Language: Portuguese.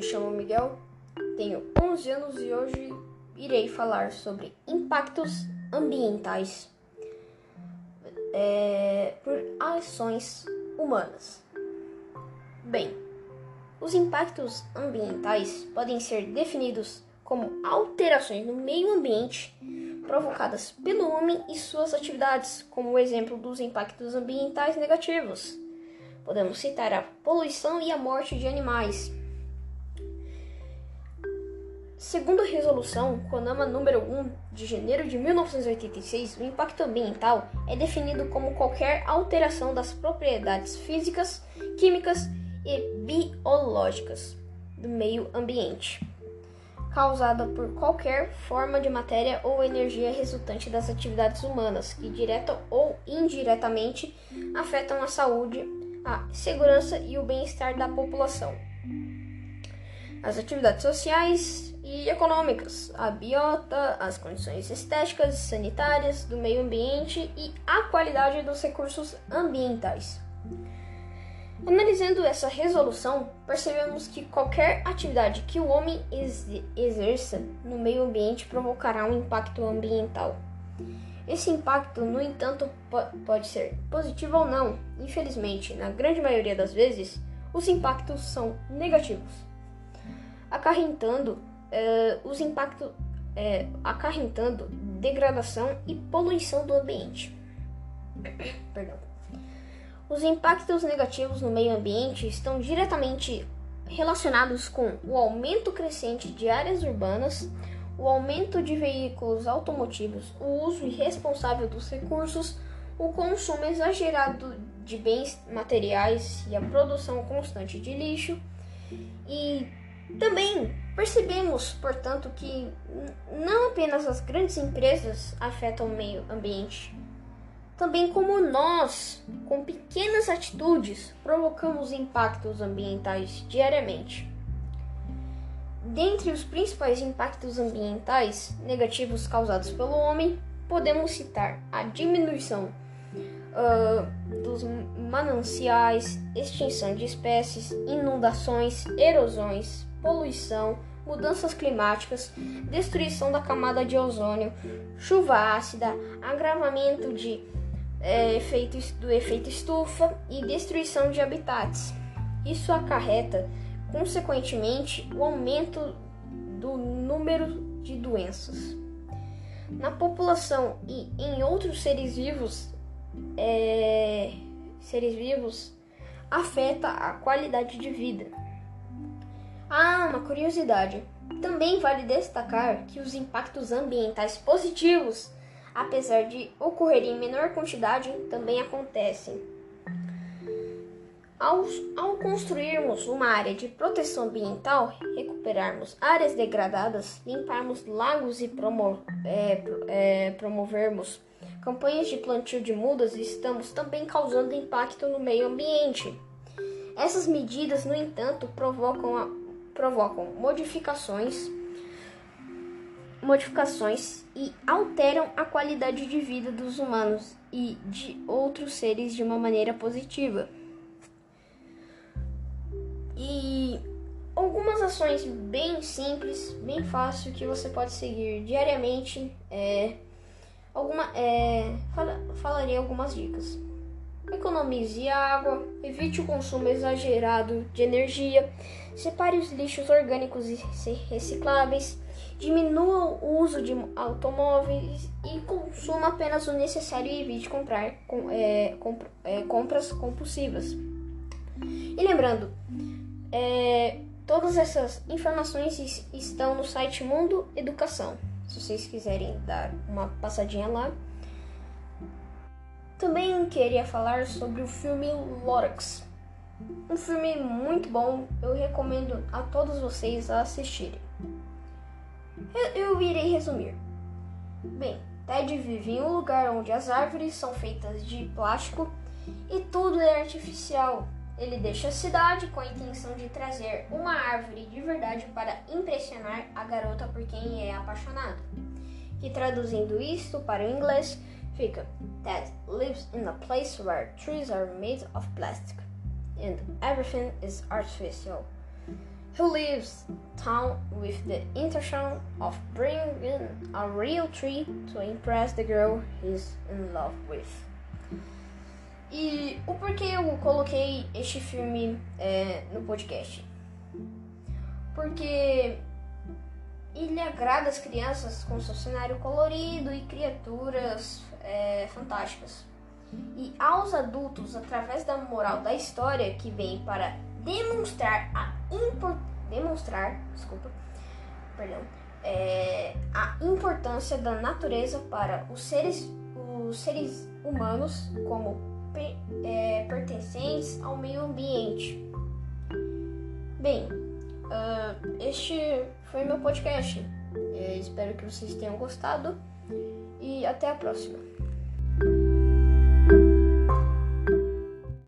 me chamo Miguel, tenho 11 anos e hoje irei falar sobre impactos ambientais é, por ações humanas. Bem, os impactos ambientais podem ser definidos como alterações no meio ambiente provocadas pelo homem e suas atividades, como o exemplo dos impactos ambientais negativos. Podemos citar a poluição e a morte de animais. Segundo a resolução CONAMA número 1 de janeiro de 1986, o impacto ambiental é definido como qualquer alteração das propriedades físicas, químicas e biológicas do meio ambiente causada por qualquer forma de matéria ou energia resultante das atividades humanas, que direta ou indiretamente afetam a saúde, a segurança e o bem-estar da população. As atividades sociais e econômicas, a biota, as condições estéticas sanitárias do meio ambiente e a qualidade dos recursos ambientais. Analisando essa resolução, percebemos que qualquer atividade que o homem ex exerça no meio ambiente provocará um impacto ambiental. Esse impacto, no entanto, pode ser positivo ou não. Infelizmente, na grande maioria das vezes, os impactos são negativos, acarretando uh, os impactos, uh, acarretando degradação e poluição do ambiente. Perdão. Os impactos negativos no meio ambiente estão diretamente relacionados com o aumento crescente de áreas urbanas, o aumento de veículos automotivos, o uso irresponsável dos recursos, o consumo exagerado de bens materiais e a produção constante de lixo. E também percebemos, portanto, que não apenas as grandes empresas afetam o meio ambiente, também como nós, com pequenas atitudes, provocamos impactos ambientais diariamente. Dentre os principais impactos ambientais negativos causados pelo homem, podemos citar a diminuição uh, dos mananciais, extinção de espécies, inundações, erosões, poluição, mudanças climáticas, destruição da camada de ozônio, chuva ácida, agravamento de é, efeito, do efeito estufa e destruição de habitats. Isso acarreta, consequentemente, o aumento do número de doenças na população e em outros seres vivos. É, seres vivos afeta a qualidade de vida. Ah, uma curiosidade. Também vale destacar que os impactos ambientais positivos apesar de ocorrer em menor quantidade, também acontecem. Ao, ao, construirmos uma área de proteção ambiental, recuperarmos áreas degradadas, limparmos lagos e promo, é, é, promovermos campanhas de plantio de mudas, estamos também causando impacto no meio ambiente. Essas medidas, no entanto, provocam, a, provocam modificações modificações e alteram a qualidade de vida dos humanos e de outros seres de uma maneira positiva. E algumas ações bem simples, bem fácil que você pode seguir diariamente. É, alguma, é, fala, falarei algumas dicas. Economize água, evite o consumo exagerado de energia, separe os lixos orgânicos e recicláveis diminua o uso de automóveis e consuma apenas o necessário e evite comprar com, é, comp, é, compras compulsivas. E lembrando, é, todas essas informações estão no site Mundo Educação. Se vocês quiserem dar uma passadinha lá. Também queria falar sobre o filme Lorax. Um filme muito bom, eu recomendo a todos vocês a assistirem. Eu, eu irei resumir. Bem, Ted vive em um lugar onde as árvores são feitas de plástico e tudo é artificial. Ele deixa a cidade com a intenção de trazer uma árvore de verdade para impressionar a garota por quem é apaixonado. Que traduzindo isto para o inglês fica: Ted lives in a place where trees are made of plastic and everything is artificial. who lives town with the intention of bringing a real tree to impress the girl he's in love with. E o porquê eu coloquei este filme é, no podcast? Porque ele agrada as crianças com seu cenário colorido e criaturas é, fantásticas. E aos adultos, através da moral da história que vem para demonstrar a demonstrar, desculpa, perdão, é, a importância da natureza para os seres, os seres humanos como é, pertencentes ao meio ambiente. Bem, uh, este foi meu podcast. Eu espero que vocês tenham gostado e até a próxima.